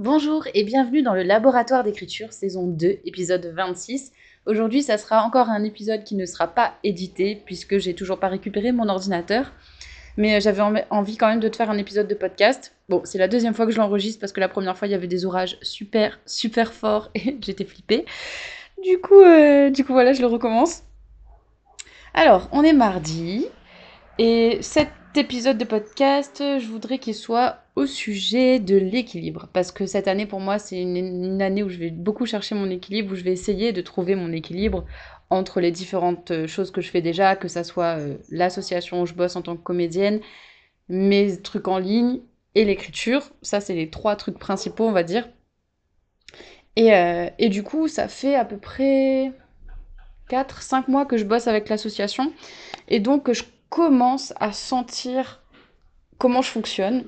Bonjour et bienvenue dans le laboratoire d'écriture saison 2 épisode 26. Aujourd'hui ça sera encore un épisode qui ne sera pas édité puisque j'ai toujours pas récupéré mon ordinateur. Mais euh, j'avais envie quand même de te faire un épisode de podcast. Bon, c'est la deuxième fois que je l'enregistre parce que la première fois il y avait des orages super super forts et j'étais flippée. Du coup, euh, du coup voilà, je le recommence. Alors, on est mardi et cet épisode de podcast, je voudrais qu'il soit au sujet de l'équilibre. Parce que cette année, pour moi, c'est une, année où je vais beaucoup chercher mon équilibre, où je vais essayer de trouver mon équilibre entre les différentes euh, choses que je fais déjà, que ça soit euh, l'association où je bosse en tant que comédienne, mes trucs en ligne et l'écriture. Ça, c'est les trois trucs principaux, on va dire. Et, euh, et du coup, ça fait à peu près 4-5 mois que je bosse avec l'association. Et donc, je commence à sentir comment je fonctionne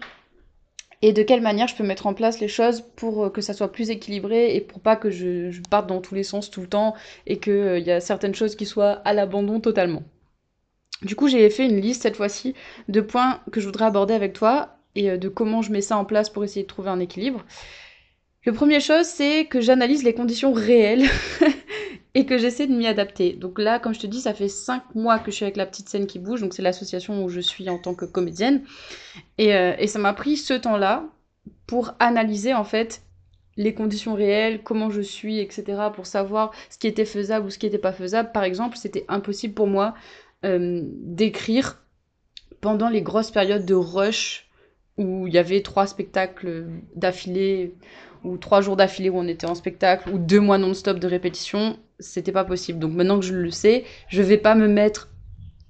et de quelle manière je peux mettre en place les choses pour euh, que ça soit plus équilibré et pour pas que je, parte dans tous les sens tout le temps et qu'il euh, y a certaines choses qui soient à l'abandon totalement. Du coup, j'ai fait une liste cette fois-ci de points que je voudrais aborder avec toi et euh, de comment je mets ça en place pour essayer de trouver un équilibre. Le premier chose, c'est que j'analyse les conditions réelles et que j'essaie de m'y adapter. Donc là, comme je te dis, ça fait 5 mois que je suis avec la petite scène qui bouge, donc c'est l'association où je suis en tant que comédienne. Et, euh, et ça m'a pris ce temps-là pour analyser en fait les conditions réelles, comment je suis, etc., pour savoir ce qui était faisable ou ce qui n'était pas faisable. Par exemple, c'était impossible pour moi euh, d'écrire pendant les grosses périodes de rush où il y avait trois spectacles d'affilée ou trois jours d'affilée où on était en spectacle, ou deux mois non-stop de répétition, c'était pas possible. Donc maintenant que je le sais, je vais pas me mettre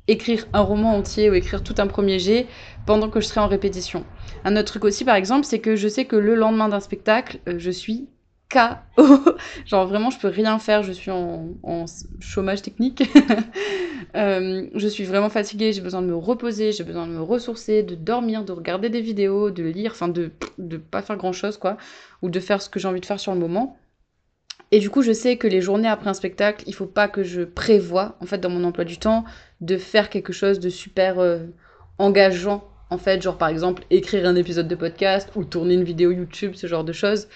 écrire un roman entier ou écrire tout un premier jet pendant que je serai en répétition. Un autre truc aussi, par exemple, c'est que je sais que le lendemain d'un spectacle, euh, je suis KO. Genre vraiment, je peux rien faire, je suis en, chômage technique. Euh, je suis vraiment fatiguée, j'ai besoin de me reposer, j'ai besoin de me ressourcer, de dormir, de regarder des vidéos, de lire, enfin de ne pas faire grand chose quoi, ou de faire ce que j'ai envie de faire sur le moment. Et du coup, je sais que les journées après un spectacle, il faut pas que je prévoie, en fait, dans mon emploi du temps, de faire quelque chose de super euh, engageant, en fait, genre par exemple écrire un épisode de podcast ou tourner une vidéo YouTube, ce genre de choses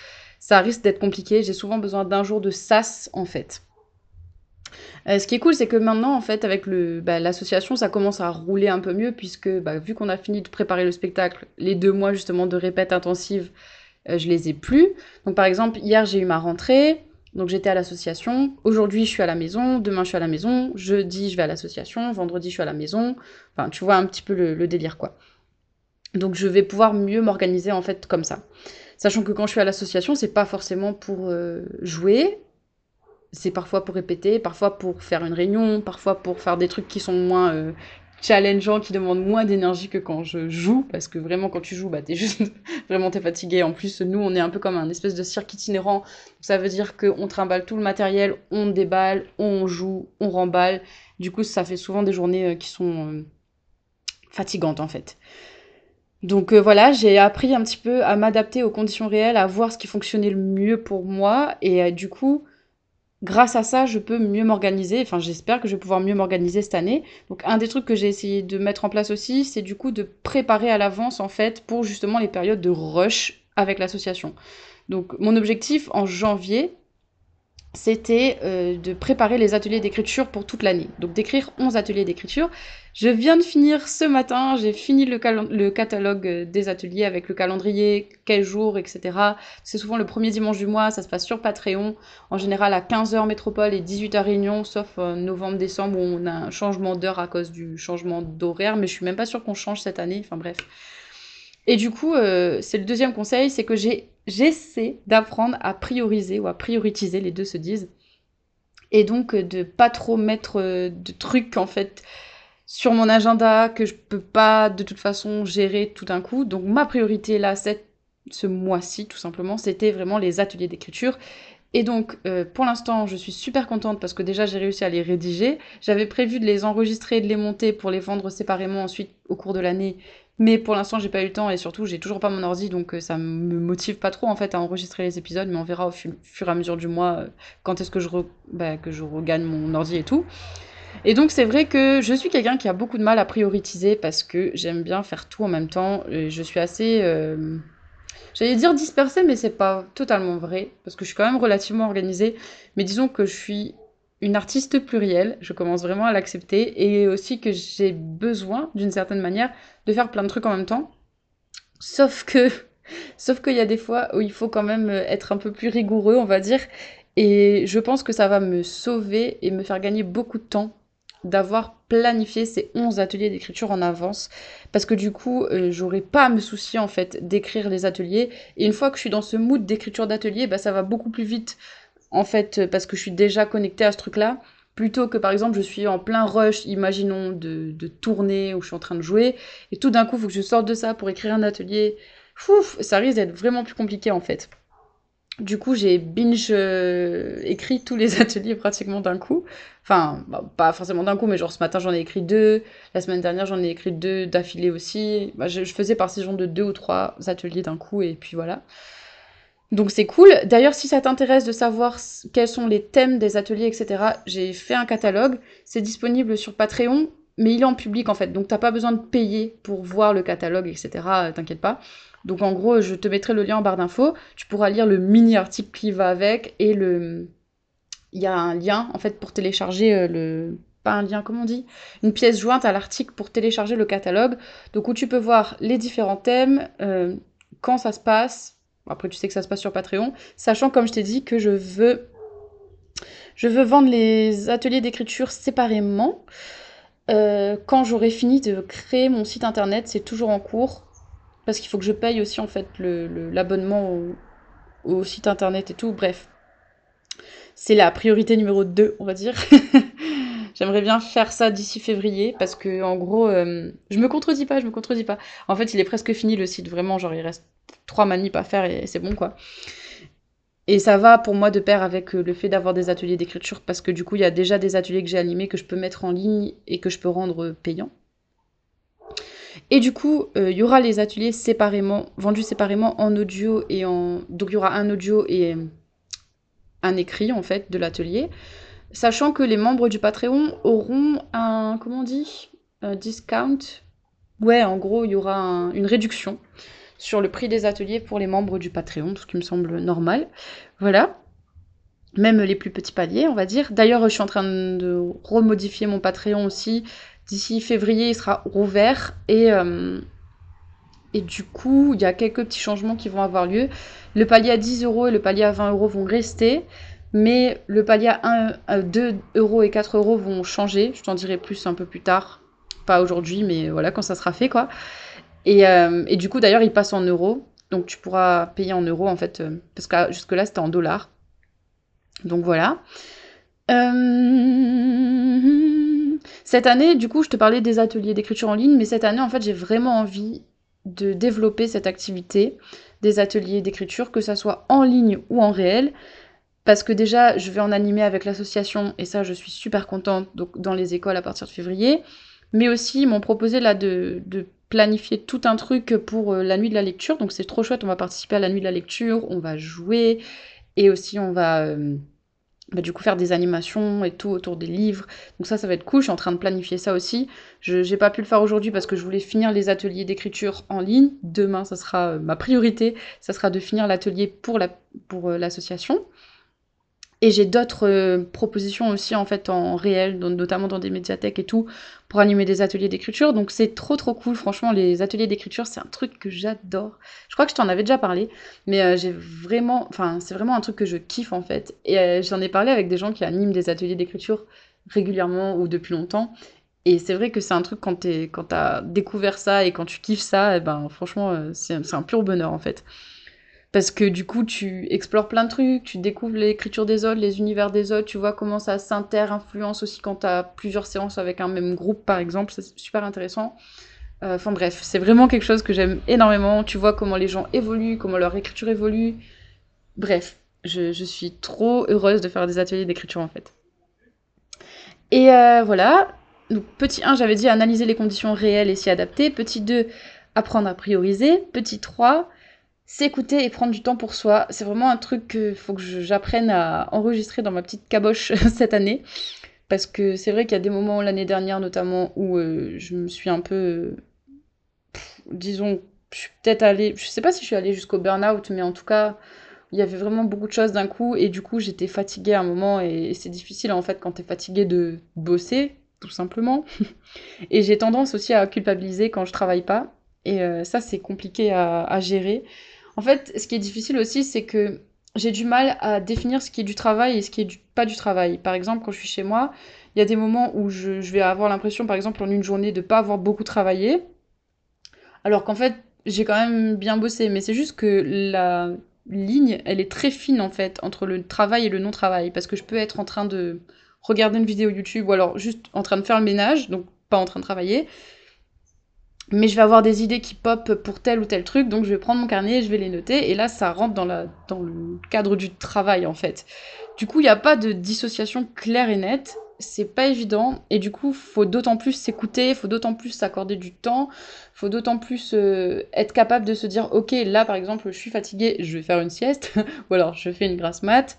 ça risque d'être compliqué. J'ai souvent besoin d'un jour de sas, en fait. Euh, ce qui est cool, c'est que maintenant, en fait, avec bah, l'association, ça commence à rouler un peu mieux, puisque bah, vu qu'on a fini de préparer le spectacle, les deux mois justement de répète intensive, euh, je les ai plus. Donc par exemple, hier j'ai eu ma rentrée, donc j'étais à l'association. Aujourd'hui, je suis à la maison. Demain, je suis à la maison. Jeudi, je vais à l'association. Vendredi, je suis à la maison. Enfin, tu vois un petit peu le, le délire, quoi. Donc je vais pouvoir mieux m'organiser en fait comme ça. Sachant que quand je suis à l'association, c'est pas forcément pour euh, jouer, c'est parfois pour répéter, parfois pour faire une réunion, parfois pour faire des trucs qui sont moins euh, challengeants, qui demandent moins d'énergie que quand je joue, parce que vraiment quand tu joues, bah t'es juste vraiment t'es fatigué. En plus, nous, on est un peu comme un espèce de cirque itinérant. Ça veut dire qu'on trimballe tout le matériel, on déballe, on joue, on remballe. Du coup, ça fait souvent des journées euh, qui sont fatigantes en fait. Donc euh, voilà, j'ai appris un petit peu à m'adapter aux conditions réelles, à voir ce qui fonctionnait le mieux pour moi. Et euh, du coup, grâce à ça, je peux mieux m'organiser. Enfin, j'espère que je vais pouvoir mieux m'organiser cette année. Donc un des trucs que j'ai essayé de mettre en place aussi, c'est du coup de préparer à l'avance, en fait, pour justement les périodes de rush avec l'association. Donc mon objectif en janvier, c'était euh, de préparer les ateliers d'écriture pour toute l'année. Donc d'écrire 11 ateliers d'écriture. Je viens de finir ce matin, j'ai fini le, catalogue euh, des ateliers avec le calendrier, quel jour, etc. C'est souvent le premier dimanche du mois, ça se passe sur Patreon, en général à 15h métropole et 18h réunion, sauf euh, novembre-décembre où on a un changement d'heure à cause du changement d'horaire, mais je suis même pas sûre qu'on change cette année, enfin bref. Et du coup, c'est le deuxième conseil, c'est que j'ai j'essaie d'apprendre à prioriser ou à prioriser, les deux se disent, et donc euh, de pas trop mettre euh, de trucs en fait sur mon agenda que je peux pas de toute façon gérer tout d'un coup. Donc ma priorité là, cette, ce mois-ci tout simplement, c'était vraiment les ateliers d'écriture. Et donc, euh, pour l'instant, je suis super contente parce que déjà, j'ai réussi à les rédiger. J'avais prévu de les enregistrer de les monter pour les vendre séparément ensuite au cours de l'année. Mais pour l'instant, j'ai pas eu le temps et surtout, j'ai toujours pas mon ordi, donc euh, ça me motive pas trop en fait à enregistrer les épisodes. Mais on verra au fur et à mesure du mois euh, quand est-ce que je bah, que je regagne mon ordi et tout. Et donc c'est vrai que je suis quelqu'un qui a beaucoup de mal à prioriser parce que j'aime bien faire tout en même temps. je suis assez euh, J'allais dire dispersée, mais c'est pas totalement vrai, parce que je suis quand même relativement organisée. Mais disons que je suis une artiste plurielle, je commence vraiment à l'accepter, et aussi que j'ai besoin, d'une certaine manière, de faire plein de trucs en même temps. Sauf que, sauf qu'il y a des fois où il faut quand même être un peu plus rigoureux, on va dire, et je pense que ça va me sauver et me faire gagner beaucoup de temps d'avoir planifié ces 11 ateliers d'écriture en avance. Parce que du coup euh, j'aurais pas à me soucier en fait d'écrire les ateliers. Et une fois que je suis dans ce mood d'écriture d'atelier bah ça va beaucoup plus vite en fait parce que je suis déjà connectée à ce truc là plutôt que par exemple je suis en plein rush imaginons de, de tourner ou je suis en train de jouer et tout d'un coup il faut que je sorte de ça pour écrire un atelier Fouf, ça risque d'être vraiment plus compliqué en fait du coup, j'ai binge euh, écrit tous les ateliers pratiquement d'un coup. Enfin, bah, pas forcément d'un coup, mais genre ce matin j'en ai écrit deux. La semaine dernière j'en ai écrit deux d'affilée aussi. Bah, je, faisais par saison de deux ou trois ateliers d'un coup et puis voilà. Donc c'est cool. D'ailleurs, si ça t'intéresse de savoir quels sont les thèmes des ateliers, etc., j'ai fait un catalogue. C'est disponible sur Patreon, mais il est en public en fait. Donc t'as pas besoin de payer pour voir le catalogue, etc. T'inquiète pas. Donc en gros, je te mettrai le lien en barre d'infos. Tu pourras lire le mini article qui va avec et. Il y a un lien en fait pour télécharger euh, le. Pas un lien, comment on dit? Une pièce jointe à l'article pour télécharger le catalogue. Donc où tu peux voir les différents thèmes, euh, quand ça se passe. Après, tu sais que ça se passe sur Patreon. Sachant, comme je t'ai dit, que je veux. Vendre les ateliers d'écriture séparément. Euh, quand j'aurai fini de créer mon site internet, c'est toujours en cours parce qu'il faut que je paye aussi en fait l'abonnement au, site internet et tout. Bref, c'est la priorité numéro 2, on va dire. J'aimerais bien faire ça d'ici février parce que en gros, euh, je me contredis pas, je me contredis pas. En fait, il est presque fini le site, vraiment, genre il reste trois manips à faire et c'est bon quoi. Et ça va pour moi de pair avec euh, le fait d'avoir des ateliers d'écriture parce que du coup, il y a déjà des ateliers que j'ai animés que je peux mettre en ligne et que je peux rendre payants. Et du coup, euh, il y aura les ateliers séparément, vendus séparément en audio et en. Donc il y aura un audio et euh, un écrit en fait de l'atelier. Sachant que les membres du Patreon auront un. Comment on dit Un discount Ouais, en gros, il y aura une réduction sur le prix des ateliers pour les membres du Patreon, ce qui me semble normal. Voilà. Même les plus petits paliers, on va dire. D'ailleurs, je suis en train de remodifier mon Patreon aussi D'ici février, il sera rouvert et, euh, et du coup, il y a quelques petits changements qui vont avoir lieu. Le palier à 10 euros et le palier à 20 euros vont rester, mais le palier à 1, 2 euros et 4 euros vont changer. Je t'en dirai plus un peu plus tard. Pas aujourd'hui, mais voilà, quand ça sera fait, quoi. Et, euh, du coup, d'ailleurs, il passe en euros. Donc tu pourras payer en euros, en fait, euh, parce que jusque-là, c'était en dollars. Donc voilà. Euh... Cette année, du coup, je te parlais des ateliers d'écriture en ligne, mais cette année, en fait, j'ai vraiment envie de développer cette activité des ateliers d'écriture, que ça soit en ligne ou en réel. Parce que déjà, je vais en animer avec l'association, et ça, je suis super contente, donc dans les écoles à partir de février. Mais aussi, ils m'ont proposé là de, planifier tout un truc pour euh, la nuit de la lecture. Donc c'est trop chouette, on va participer à la nuit de la lecture, on va jouer, et aussi on va... Euh, bah, du coup faire des animations et tout autour des livres. Donc ça, ça va être cool. Je suis en train de planifier ça aussi. Je n'ai pas pu le faire aujourd'hui parce que je voulais finir les ateliers d'écriture en ligne. Demain, ça sera euh, ma priorité. Ça sera de finir l'atelier pour euh, l'association. La, pour, et j'ai d'autres euh, propositions aussi en fait en réel, notamment dans des médiathèques et tout, pour animer des ateliers d'écriture. Donc c'est trop trop cool, franchement les ateliers d'écriture c'est un truc que j'adore. Je crois que je t'en avais déjà parlé, mais euh, j'ai vraiment, enfin c'est vraiment un truc que je kiffe en fait. Et euh, j'en ai parlé avec des gens qui animent des ateliers d'écriture régulièrement ou depuis longtemps. Et c'est vrai que c'est un truc quand tu quand as découvert ça et quand tu kiffes ça, eh ben franchement c'est un pur bonheur en fait. Parce que du coup, tu explores plein de trucs, tu découvres l'écriture des autres, les univers des autres, tu vois comment ça s'inter-influence aussi quand tu as plusieurs séances avec un même groupe, par exemple. C'est super intéressant. Euh, enfin bref, c'est vraiment quelque chose que j'aime énormément. Tu vois comment les gens évoluent, comment leur écriture évolue. Bref, je, suis trop heureuse de faire des ateliers d'écriture en fait. Et euh, voilà. Donc, petit 1, j'avais dit analyser les conditions réelles et s'y adapter. Petit 2, apprendre à prioriser. Petit 3, s'écouter et prendre du temps pour soi. C'est vraiment un truc qu'il faut que j'apprenne à enregistrer dans ma petite caboche cette année. Parce que c'est vrai qu'il y a des moments l'année dernière notamment où euh, je me suis un peu, disons, je suis peut-être allée, je sais pas si je suis allée jusqu'au burn-out, mais en tout cas, il y avait vraiment beaucoup de choses d'un coup, et du coup, j'étais fatiguée à un moment, et, c'est difficile en fait quand t'es fatiguée de bosser, tout simplement. et j'ai tendance aussi à culpabiliser quand je travaille pas, et euh, ça, c'est compliqué à, gérer. En fait, ce qui est difficile aussi, c'est que j'ai du mal à définir ce qui est du travail et ce qui est pas du travail. Par exemple, quand je suis chez moi, il y a des moments où je, je vais avoir l'impression, par exemple, en une journée, de pas avoir beaucoup travaillé, alors qu'en fait, j'ai quand même bien bossé, mais c'est juste que la ligne, elle est très fine en fait entre le travail et le non-travail, parce que je peux être en train de regarder une vidéo YouTube ou alors juste en train de faire le ménage, donc pas en train de travailler, mais je vais avoir des idées qui pop pour tel ou tel truc, donc je vais prendre mon carnet, je vais les noter, et là ça rentre dans, la, dans le cadre du travail en fait. Du coup, il n'y a pas de dissociation claire et nette, c'est pas évident et du coup faut d'autant plus s'écouter, faut d'autant plus s'accorder du temps, faut d'autant plus euh, être capable de se dire ok là par exemple je suis fatiguée, je vais faire une sieste ou alors je fais une grasse mat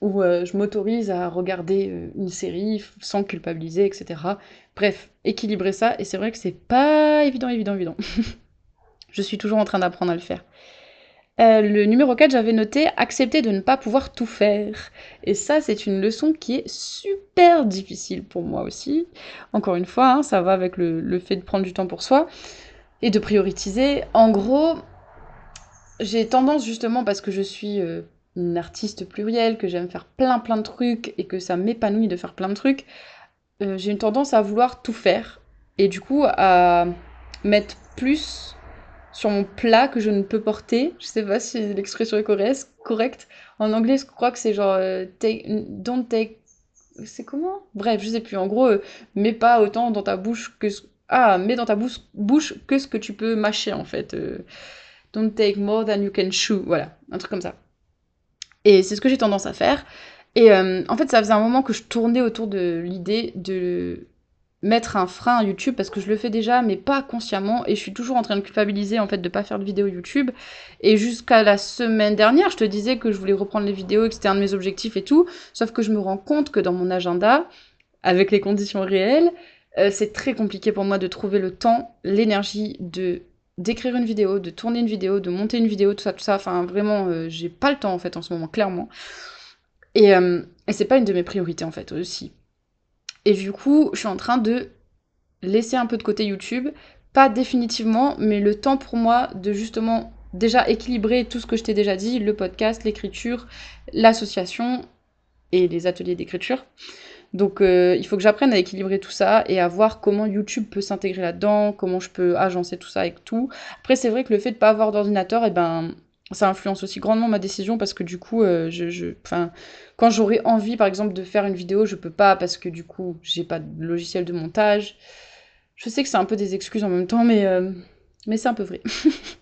ou euh, je m'autorise à regarder euh, une série sans culpabiliser etc. Bref, équilibrer ça et c'est vrai que c'est pas évident évident évident. je suis toujours en train d'apprendre à le faire. Euh, le numéro 4, j'avais noté accepter de ne pas pouvoir tout faire. Et ça, c'est une leçon qui est super difficile pour moi aussi. Encore une fois, hein, ça va avec le, fait de prendre du temps pour soi et de prioriser. En gros, j'ai tendance justement parce que je suis une artiste plurielle, que j'aime faire plein plein de trucs et que ça m'épanouit de faire plein de trucs, euh, j'ai une tendance à vouloir tout faire. Et du coup, à mettre plus sur mon plat que je ne peux porter. Je sais pas si l'expression est correcte. En anglais, je crois que c'est genre euh, take, don't take. C'est comment? Bref, je sais plus. En gros, euh, mets pas autant dans ta bouche que. Ah, mets dans ta bouche, bouche que ce que tu peux mâcher en fait. Don't take more than you can chew. Voilà, un truc comme ça. Et c'est ce que j'ai tendance à faire. Et en fait, ça faisait un moment que je tournais autour de l'idée de mettre un frein à YouTube parce que je le fais déjà mais pas consciemment. Et je suis toujours en train de culpabiliser en fait de pas faire de vidéos YouTube. Et jusqu'à la semaine dernière je te disais que je voulais reprendre les vidéos que c'était un de mes objectifs et tout. Sauf que je me rends compte que dans mon agenda avec les conditions réelles euh, c'est très compliqué pour moi de trouver le temps l'énergie de d'écrire une vidéo de tourner une vidéo de monter une vidéo tout ça tout ça. Enfin vraiment euh, j'ai pas le temps en fait en ce moment clairement. Et, euh, et c'est pas une de mes priorités en fait aussi. Et du coup, je suis en train de laisser un peu de côté YouTube, pas définitivement, mais le temps pour moi de justement déjà équilibrer tout ce que je t'ai déjà dit, le podcast, l'écriture, l'association et les ateliers d'écriture. Donc euh, il faut que j'apprenne à équilibrer tout ça et à voir comment YouTube peut s'intégrer là-dedans, comment je peux agencer tout ça avec tout. Après c'est vrai que le fait de pas avoir d'ordinateur, eh ben ça influence aussi grandement ma décision parce que du coup, euh, je, je, quand j'aurais envie, par exemple, de faire une vidéo, je peux pas parce que du coup, j'ai pas de logiciel de montage. Je sais que c'est un peu des excuses en même temps, mais, euh, mais c'est un peu vrai.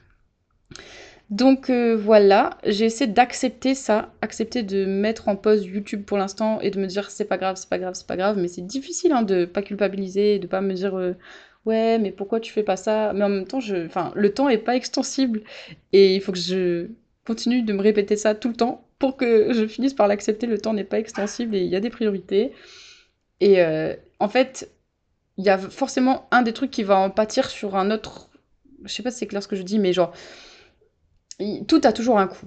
Donc euh, voilà, j'ai essayé d'accepter ça, accepter de mettre en pause YouTube pour l'instant et de me dire c'est pas grave, c'est pas grave, c'est pas grave, mais c'est difficile hein, de pas culpabiliser, de pas me dire ouais, mais pourquoi tu fais pas ça? Mais en même temps, je, enfin, le temps est pas extensible et il faut que je continue de me répéter ça tout le temps pour que je finisse par l'accepter. Le temps n'est pas extensible et il y a des priorités. Et euh, en fait, il y a forcément un des trucs qui va en pâtir sur un autre. Je sais pas si c'est clair ce que je dis, mais genre, tout a toujours un coût.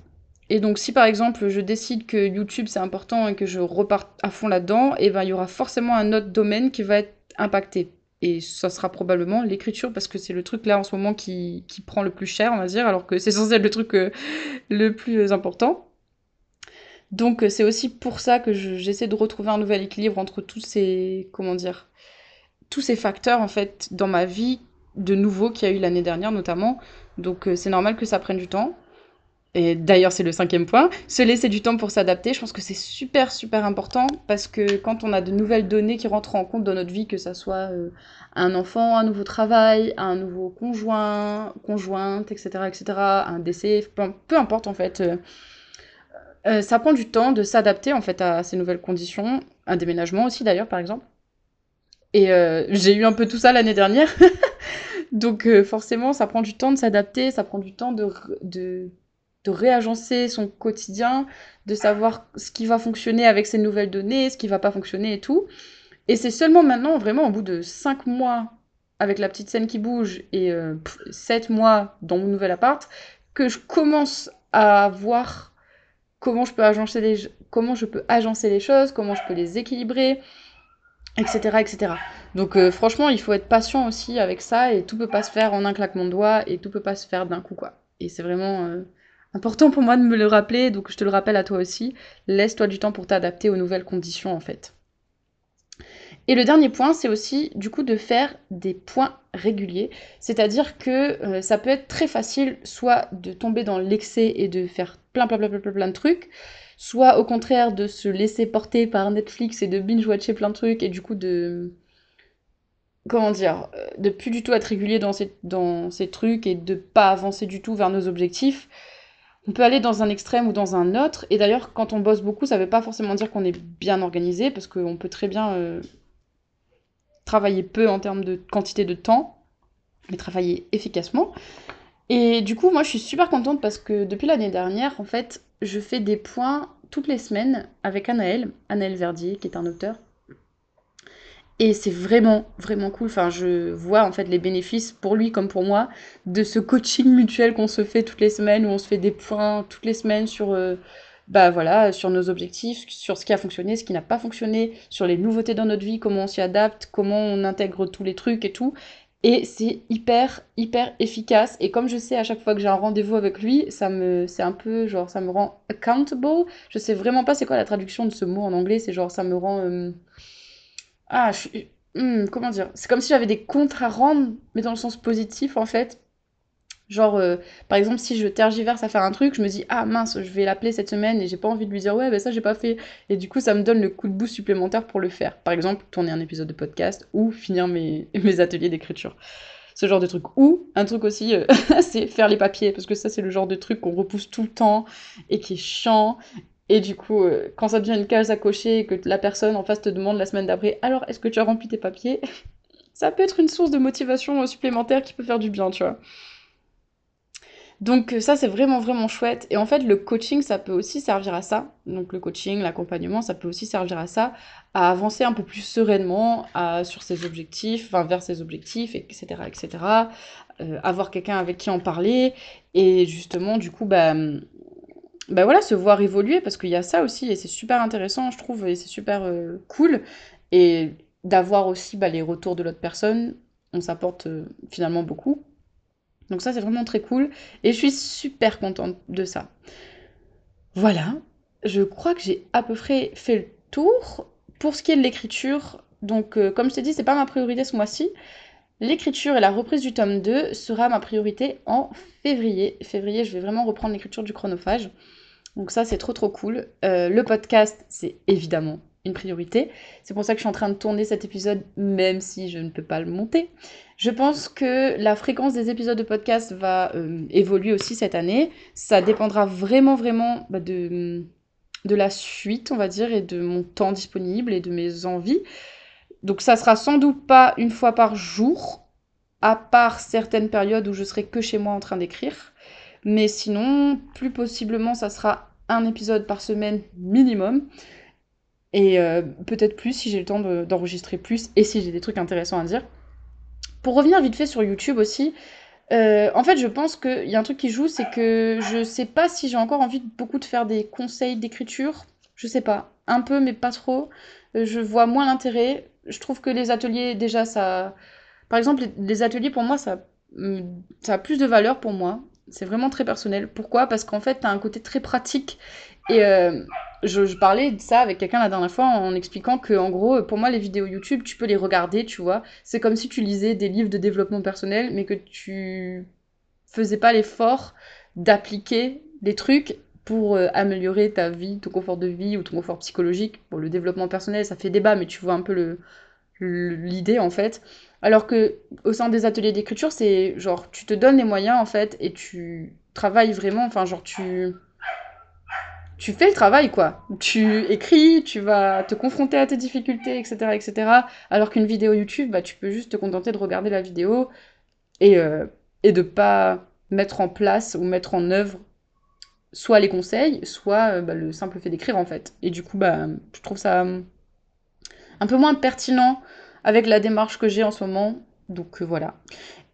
Et donc, si par exemple je décide que YouTube c'est important et que je reparte à fond là-dedans, et eh ben il y aura forcément un autre domaine qui va être impacté et ça sera probablement l'écriture parce que c'est le truc là en ce moment qui, qui, prend le plus cher, on va dire, alors que c'est censé être le truc euh, le plus important. Donc euh, c'est aussi pour ça que j'essaie de retrouver un nouvel équilibre entre tous ces comment dire tous ces facteurs en fait dans ma vie de nouveau qu'il y a eu l'année dernière notamment. Donc euh, c'est normal que ça prenne du temps. Et d'ailleurs, c'est le cinquième point, se laisser du temps pour s'adapter. Je pense que c'est super, super important parce que quand on a de nouvelles données qui rentrent en compte dans notre vie, que ça soit euh, un enfant, un nouveau travail, un nouveau conjoint, conjointe, etc., etc., un décès, peu, importe en fait, euh, ça prend du temps de s'adapter en fait à ces nouvelles conditions, un déménagement aussi d'ailleurs par exemple. Et j'ai eu un peu tout ça l'année dernière. Donc forcément, ça prend du temps de s'adapter, ça prend du temps de, de de réagencer son quotidien, de savoir ce qui va fonctionner avec ces nouvelles données, ce qui va pas fonctionner et tout. Et c'est seulement maintenant, vraiment au bout de cinq mois avec la petite scène qui bouge et 7 euh, mois dans mon nouvel appart que je commence à voir comment je peux agencer les, comment je peux agencer les choses, comment je peux les équilibrer, etc. etc. Donc euh, franchement, il faut être patient aussi avec ça et tout peut pas se faire en un claquement de doigts et tout peut pas se faire d'un coup quoi. Et c'est vraiment euh, important pour moi de me le rappeler, donc je te le rappelle à toi aussi. Laisse-toi du temps pour t'adapter aux nouvelles conditions en fait. Et le dernier point, c'est aussi du coup de faire des points réguliers. C'est-à-dire que euh, ça peut être très facile soit de tomber dans l'excès et de faire plein plein plein plein plein, de trucs, soit au contraire de se laisser porter par Netflix et de binge-watcher plein de trucs et du coup de comment dire, euh, de plus du tout être régulier dans ces, dans ces trucs et de pas avancer du tout vers nos objectifs. On peut aller dans un extrême ou dans un autre. Et d'ailleurs, quand on bosse beaucoup, ça ne veut pas forcément dire qu'on est bien organisé, parce qu'on peut très bien euh, travailler peu en termes de quantité de temps, mais travailler efficacement. Et du coup, moi, je suis super contente parce que depuis l'année dernière, en fait, je fais des points toutes les semaines avec Anaël, Anaël Verdier, qui est un auteur et c'est vraiment, vraiment cool. Enfin, je vois en fait les bénéfices pour lui comme pour moi de ce coaching mutuel qu'on se fait toutes les semaines, où on se fait des points toutes les semaines sur, euh, bah voilà, sur nos objectifs, sur ce qui a fonctionné, ce qui n'a pas fonctionné, sur les nouveautés dans notre vie, comment on s'y adapte, comment on intègre tous les trucs et tout. Et c'est hyper, hyper efficace. Et comme je sais à chaque fois que j'ai un rendez-vous avec lui, ça me, c'est un peu genre, ça me rend accountable. Je sais vraiment pas c'est quoi la traduction de ce mot en anglais. C'est genre, ça me rend. Euh, ah, je suis... Hmm, comment dire? C'est comme si j'avais des comptes à rendre, mais dans le sens positif, en fait. Genre, euh, par exemple, si je tergiverse à faire un truc, je me dis, ah mince, je vais l'appeler cette semaine et j'ai pas envie de lui dire, ouais, ben ça, j'ai pas fait. Et du coup, ça me donne le coup de boost supplémentaire pour le faire. Par exemple, tourner un épisode de podcast ou finir mes, mes ateliers d'écriture. Ce genre de truc. Ou un truc aussi, euh, c'est faire les papiers, parce que ça, c'est le genre de truc qu'on repousse tout le temps et qui est chiant et du coup, euh, quand ça devient une case à cocher et que la personne en face te demande la semaine d'après, alors est-ce que tu as rempli tes papiers? Ça peut être une source de motivation supplémentaire qui peut faire du bien, tu vois. Donc euh, ça, c'est vraiment, vraiment chouette. Et en fait, le coaching, ça peut aussi servir à ça. Donc le coaching, l'accompagnement, ça peut aussi servir à ça, à avancer un peu plus sereinement sur ses objectifs, vers ses objectifs, etc., etc. avoir quelqu'un avec qui en parler. Et justement, du coup, bah, bah voilà, se voir évoluer, parce qu'il y a ça aussi, et c'est super intéressant, je trouve, et c'est super euh, cool. Et d'avoir aussi bah, les retours de l'autre personne, on s'apporte euh, finalement beaucoup. Donc ça, c'est vraiment très cool, et je suis super contente de ça. Voilà, je crois que j'ai à peu près fait le tour. Pour ce qui est de l'écriture, donc euh, comme je t'ai dit, c'est pas ma priorité ce mois-ci. L'écriture et la reprise du tome 2 sera ma priorité en février. Février, je vais vraiment reprendre l'écriture du chronophage. Donc ça, c'est trop trop cool. Euh, le podcast, c'est évidemment une priorité. C'est pour ça que je suis en train de tourner cet épisode, même si je ne peux pas le monter. Je pense que la fréquence des épisodes de podcast va euh, évoluer aussi cette année. Ça dépendra vraiment, vraiment bah, de, de la suite, on va dire, et de mon temps disponible et de mes envies. Donc ça sera sans doute pas une fois par jour, à part certaines périodes où je serai que chez moi en train d'écrire. Mais sinon, plus possiblement, ça sera un épisode par semaine minimum. Et euh, peut-être plus si j'ai le temps d'enregistrer plus et si j'ai des trucs intéressants à dire. Pour revenir vite fait sur YouTube aussi, euh, en fait, je pense qu'il y a un truc qui joue, c'est que je sais pas si j'ai encore envie beaucoup de faire des conseils d'écriture. Je sais pas. Un peu, mais pas trop. Euh, je vois moins l'intérêt. Je trouve que les ateliers, déjà, ça. Par exemple, les ateliers, pour moi, ça, ça a plus de valeur pour moi. C'est vraiment très personnel. Pourquoi? Parce qu'en fait, tu as un côté très pratique. Et euh, je, parlais de ça avec quelqu'un la dernière fois en expliquant que, en gros, pour moi, les vidéos YouTube, tu peux les regarder, tu vois. C'est comme si tu lisais des livres de développement personnel, mais que tu faisais pas l'effort d'appliquer des trucs pour euh, améliorer ta vie, ton confort de vie ou ton confort psychologique. Pour le développement personnel, ça fait débat, mais tu vois un peu le, l'idée en fait. Alors que au sein des ateliers d'écriture, c'est genre tu te donnes les moyens en fait et tu travailles vraiment, enfin genre tu tu fais le travail quoi. Tu écris, tu vas te confronter à tes difficultés, etc. etc. Alors qu'une vidéo YouTube, bah tu peux juste te contenter de regarder la vidéo et, euh, et de pas mettre en place ou mettre en œuvre soit les conseils, soit euh, bah, le simple fait d'écrire en fait. Et du coup, bah, je trouve ça un peu moins pertinent avec la démarche que j'ai en ce moment Donc voilà.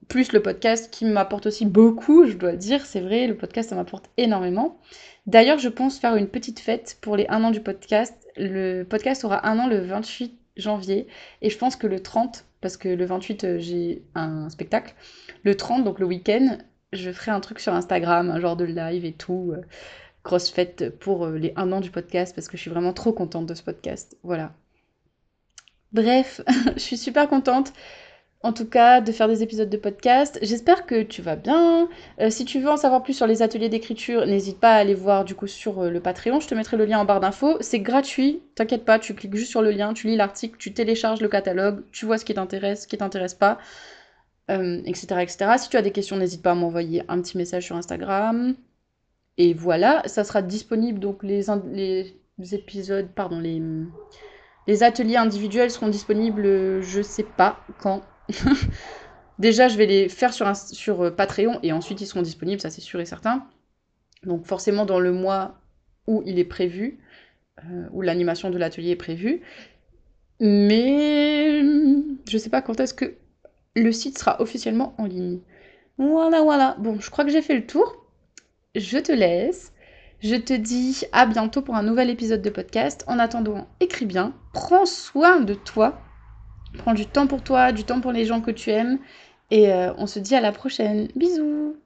Plus le podcast qui m'apporte aussi beaucoup, je dois dire, c'est vrai, le podcast ça m'apporte énormément. D'ailleurs, je pense faire une petite fête pour les 1 an du podcast. Le podcast aura un an le 28 janvier et je pense que le 30, parce que le 28 euh, j'ai un spectacle, le 30, donc le week-end, je ferai un truc sur Instagram, un genre de live et tout. Euh, grosse fête pour euh, les 1 an du podcast parce que je suis vraiment trop contente de ce podcast. Voilà. Bref, je suis super contente en tout cas de faire des épisodes de podcast. J'espère que tu vas bien. Euh, si tu veux en savoir plus sur les ateliers d'écriture, n'hésite pas à aller voir du coup sur euh, le Patreon. Je te mettrai le lien en barre d'infos. C'est gratuit, t'inquiète pas, tu cliques juste sur le lien, tu lis l'article, tu télécharges le catalogue, tu vois ce qui t'intéresse, ce qui t'intéresse pas, etc., etc. Si tu as des questions, n'hésite pas à m'envoyer un petit message sur Instagram. Et voilà, ça sera disponible, donc les, les épisodes, pardon, les, les ateliers individuels seront disponibles, je sais pas quand. Déjà, je vais les faire sur, sur euh, Patreon et ensuite ils seront disponibles, ça c'est sûr et certain. Donc forcément dans le mois où il est prévu, euh, où l'animation de l'atelier est prévue. Mais je sais pas quand est-ce que le site sera officiellement en ligne. Voilà, voilà. Bon, je crois que j'ai fait le tour je te laisse. Je te dis à bientôt pour un nouvel épisode de podcast. En attendant, écris bien, prends soin de toi, prends du temps pour toi, du temps pour les gens que tu aimes, et euh, on se dit à la prochaine. Bisous